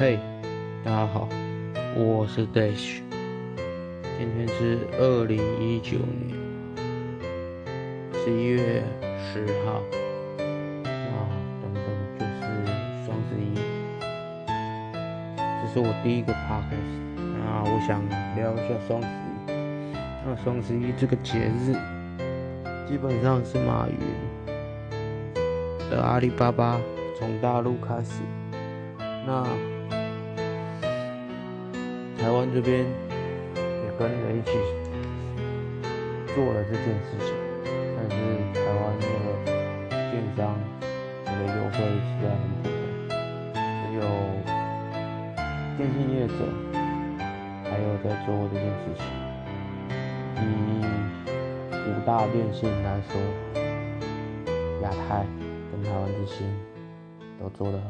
嘿，大家好，我是 Dash，今天是二零一九年十一月十号，啊，等等就是双十一，这是我第一个 podcast，啊，我想聊一下双十一。那双十一这个节日，基本上是马云的阿里巴巴从大陆开始，那。台湾这边也跟着一起做了这件事情，但是台湾那个电商这个优惠实在很普通，只有电信业者还有在做这件事情。以五大电信来说，亚太跟台湾之星都做的。